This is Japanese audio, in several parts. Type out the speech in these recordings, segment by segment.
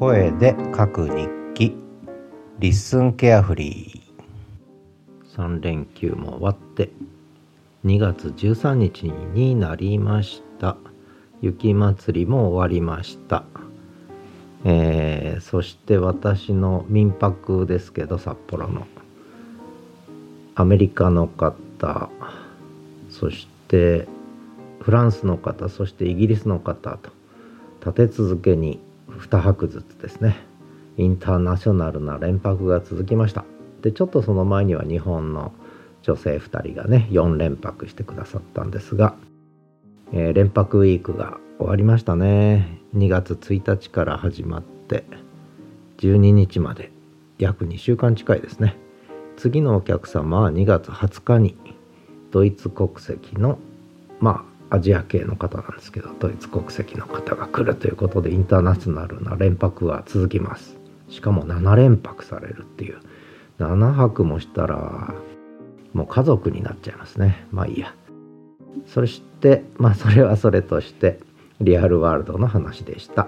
声で書く日記。リッスンケアフリー。3連休も終わって2月13日になりました。雪祭りも終わりました。えー、そして私の民泊ですけど札幌の。アメリカの方そしてフランスの方そしてイギリスの方と立て続けに2泊ずつですね。インターナショナルな連泊が続きました。でちょっとその前には日本の女性2人がね4連泊してくださったんですが、えー、連泊ウィークが終わりましたね。2月1日から始まって12日まで約2週間近いですね。次のお客様は2月20日にドイツ国籍のまあアジア系の方なんですけどドイツ国籍の方が来るということでインターナショナルな連泊は続きます。しかも7連泊されるっていう。7泊もしたらもう家族になっちゃいますね。まあいいや。そしてまあそれはそれとしてリアルワールドの話でした。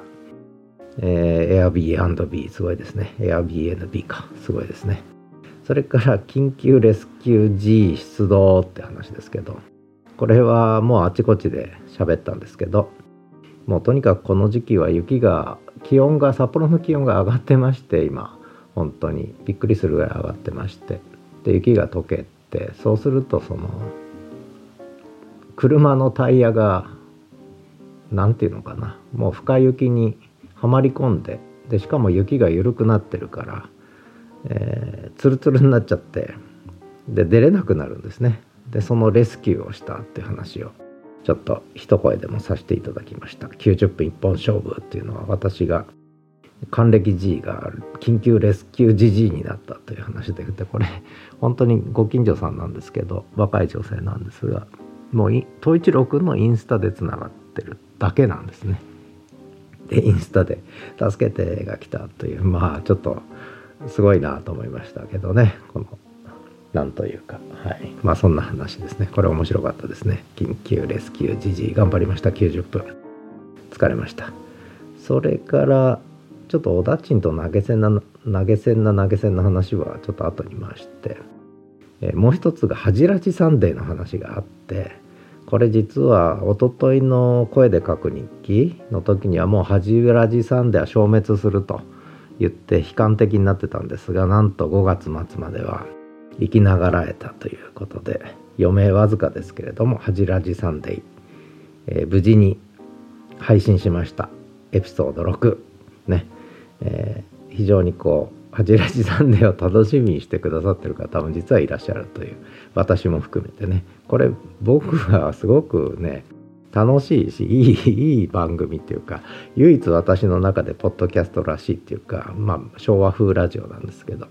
えー、Airbnb すごいですね。Airbnb か。すごいですね。それから緊急レスキュー G 出動って話ですけど。これはもうあちこちで喋ったんですけどもうとにかくこの時期は雪が気温が札幌の気温が上がってまして今。本当にびっくりするぐらい上がってまして。で雪が溶けてそうするとその車のタイヤが何て言うのかな。もう深雪にはまり込んででしかも雪が緩くなってるから、えー、ツルツルになっちゃってで出れなくなるんですね。でそのレスキューをしたっていう話をちょっと一声でもさせていただきました。90分一本勝負っていうのは私が還暦 G が緊急レスキュー GG になったという話でこれ本当にご近所さんなんですけど若い女性なんですがもう統一郎君のインスタでつながってるだけなんですね。でインスタで「助けて」が来たというまあちょっとすごいなと思いましたけどねこのなんというか、はい。まあそんな話ですね。これ面白かったですね。緊急レスキュー爺ぃ頑張りました。90分。疲れました。それから、ちょっとおだちんと投げ専な、投げ専な投げ銭の話はちょっと後に回して、え、もう一つが恥じらじサンデーの話があって、これ実はおとといの声で書く日記の時にはもう恥じらじサンデーは消滅すると言って悲観的になってたんですが、なんと5月末までは生きながらえたということで余命わずかですけれども「恥じらじサンデー」えー、無事に配信しましたエピソード6ね、えー、非常にこう「恥じらじサンデー」を楽しみにしてくださってる方も実はいらっしゃるという私も含めてね。これ僕はすごくね楽しいしいいいい番組っていうか唯一私の中でポッドキャストらしいっていうかまあ昭和風ラジオなんですけど。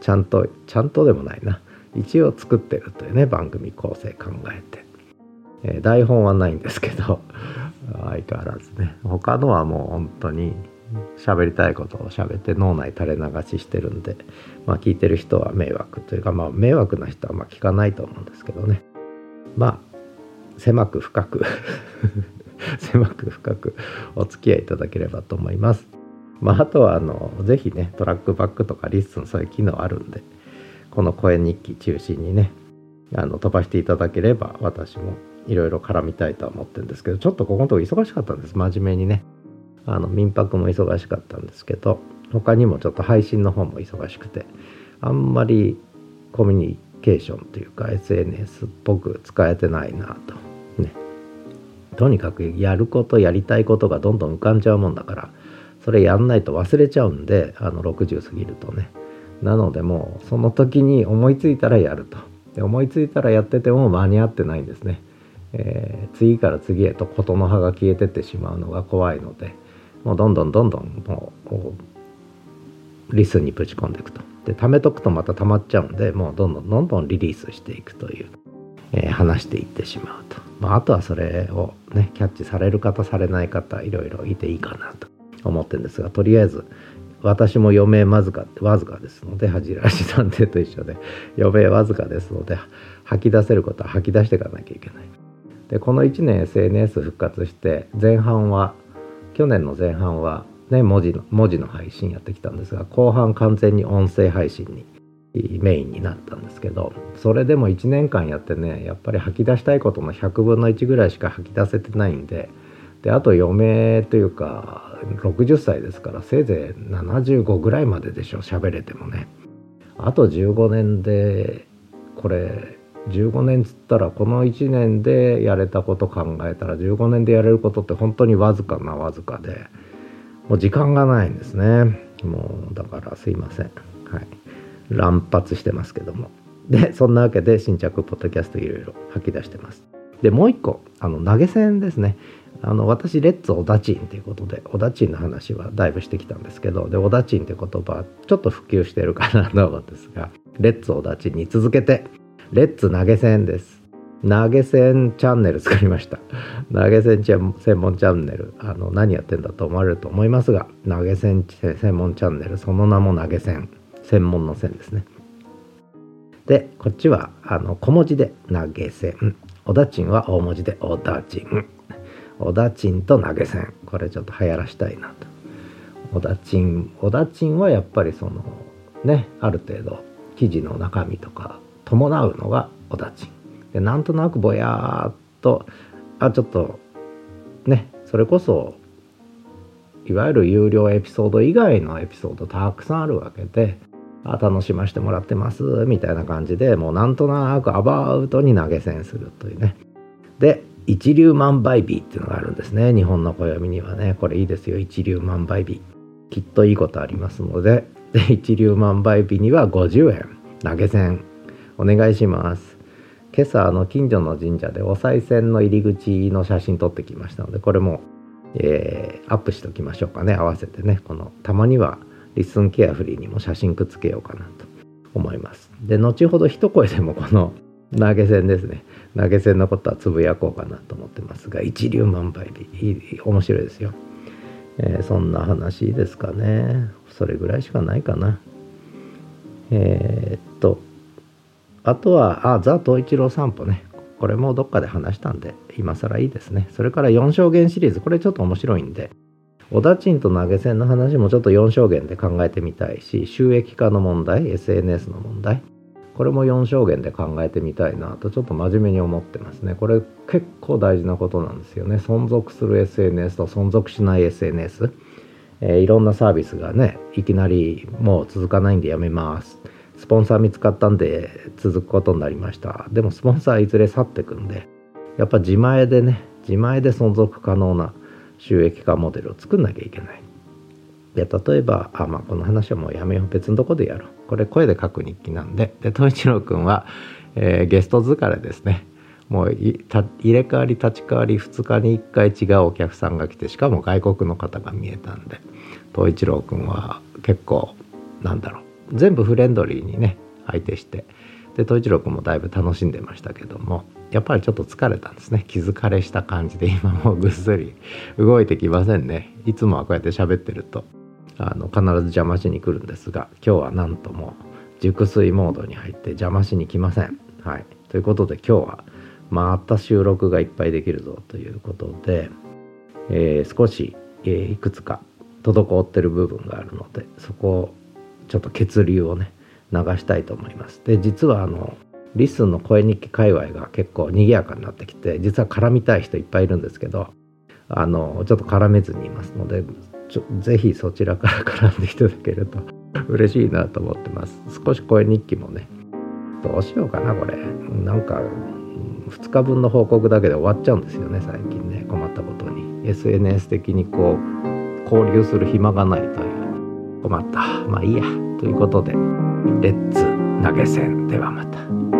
ちゃんとちゃんとでもないな。一応作ってるというね番組構成考えて、えー、台本はないんですけど 相変わらずね。他のはもう本当に喋りたいことを喋って脳内垂れ流ししてるんでまあ聞いてる人は迷惑というかまあ迷惑な人はま聞かないと思うんですけどね。まあ狭く深く 狭く深くお付き合いいただければと思います。まあ、あとはあのぜひねトラックバックとか LISTEN そういう機能あるんでこの声日記中心にねあの飛ばしていただければ私もいろいろ絡みたいとは思ってるんですけどちょっとここのとこ忙しかったんです。真面目にね。あの民泊も忙しかったんですけど他にもちょっと配信の方も忙しくてあんまりコミュニケーションというか SNS っぽく使えてないなと。ね。とにかくやることやりたいことがどんどん浮かんじゃうもんだからそれやんないと忘れちゃうんであの60過ぎるとね。なのでもうその時に思いついたらやると。で思いついたらやってても間に合ってないんですね、えー、次から次へと事の葉が消えてってしまうのが怖いのでもうどんどんどんどんもうこうリスにぶち込んでいくと。で貯めとくとまた溜まっちゃうんでもうどんどんどんどんリリースしていくという、えー、話していってしまうと、まあ、あとはそれをねキャッチされる方されない方いろいろいていいかなと。思ってるんですがとりあえず私も余命わずかわずかですので恥じらし探偵と一緒で余命わずかですので吐き出せることは吐き出していかなきゃいけない。でこの1年 SNS 復活して前半は去年の前半はね、文字の文字の配信やってきたんですが後半完全に音声配信にメインになったんですけどそれでも1年間やってねやっぱり吐き出したいことの100分の1ぐらいしか吐き出せてないんでであと余命というか60歳ですからせいぜい75ぐらいまででしょ喋れてもね。あと15年でこれ15年つったらこの1年でやれたこと考えたら15年でやれることって本当にわずかなわずかでもう時間がないんですね。もうだからすいません。はい。乱発してますけども。でそんなわけで新着ポッドキャストいろいろ吐き出してます。でもう一個あの投げ銭ですね。あの私レッツオダチンということでオダチンの話はだいぶしてきたんですけどでオダチンって言葉ちょっと普及してるかなと思うんですが レッツオダチンに続けてレッツ投げ銭です。投げ銭チャンネル作りました。投げ銭専門チャンネルあの何やってんだと思われると思いますが投げ銭専門チャンネルその名も投げ銭。専門の線ですね。でこっちはあの小文字で投げ銭。おだちんは大文字でおだちんおだちんと投げ銭。これちょっと流行らしたいなと。おだちんおだちんはやっぱりそのねある程度記事の中身とか伴うのがおだちんでなんとなくぼやーっとあちょっとねそれこそいわゆる有料エピソード以外のエピソードたくさんあるわけであ楽しませてもらってますみたいな感じでもうなんとなくアバウトに投げ銭するというね。で一粒万倍日っていうのがあるんですね。日本の暦にはね。これいいですよ。一粒万倍日。きっといいことありますので。で一粒万倍日には50円。投げ銭。お願いします。今朝あの近所の神社でお賽銭の入り口の写真撮ってきましたのでこれも、えー、アップしておきましょうかね。合わせてね。このたまにはリッスンケアフリーにも写真くっつけようかなと思います。で、後ほど一声でもこの投げ銭ですね。投げ銭のことはつぶやこうかなと思ってますが、一粒万倍日、いい面白いですよ。えー、そんな話ですかね。それぐらいしかないかな。えー、っと、あとは、あ、ザ・東一郎散歩ね。これもどっかで話したんで、今更いいですね。それから4証言シリーズ、これちょっと面白いんで、おだちんと投げ銭の話もちょっと4証言で考えてみたいし収益化の問題 SNS の問題これも4証言で考えてみたいなとちょっと真面目に思ってますね。これ結構大事なことなんですよね。存続する SNS と存続しない SNS、えー、いろんなサービスがねいきなりもう続かないんでやめます。スポンサー見つかったんで続くことになりました。でもスポンサーいずれ去ってくんでやっぱ自前でね自前で存続可能な収益化モデルを作んなきゃいけない。で例えばあ、まあ、この話はもうやめよう別のとこでやろう。これ声で書く日記なんで。で東一郎君は、えー、ゲスト疲れですね。もう入れ替わり立ち替わり2日に1回違うお客さんが来てしかも外国の方が見えたんで。東一郎君は結構なんだろう。全部フレンドリーにね相手して。で東一郎君もだいぶ楽しんでましたけどもやっぱりちょっと疲れたんですね。気疲れした感じで今もうぐっすり動いてきませんね。いつもはこうやって喋ってると。あの必ず邪魔しに来るんですが今日はなんとも熟睡モードに入って邪魔しに来ません。はい。ということで今日はまた収録がいっぱいできるぞということで、えー、少し、えー、いくつか滞ってる部分があるのでそこをちょっと血流をね流したいと思います。で実はあのリスンの声日記界隈が結構賑やかになってきて実は絡みたい人いっぱいいるんですけどあのちょっと絡めずにいますのでちょぜひそちらから絡んでいただけると 嬉しいなと思ってます。少し声日記もねどうしようかなこれ。なんか2日分の報告だけで終わっちゃうんですよね最近ね。困ったことに。SNS 的にこう交流する暇がないという。困った。まあいいや。ということでレッツ投げ銭。ではまた。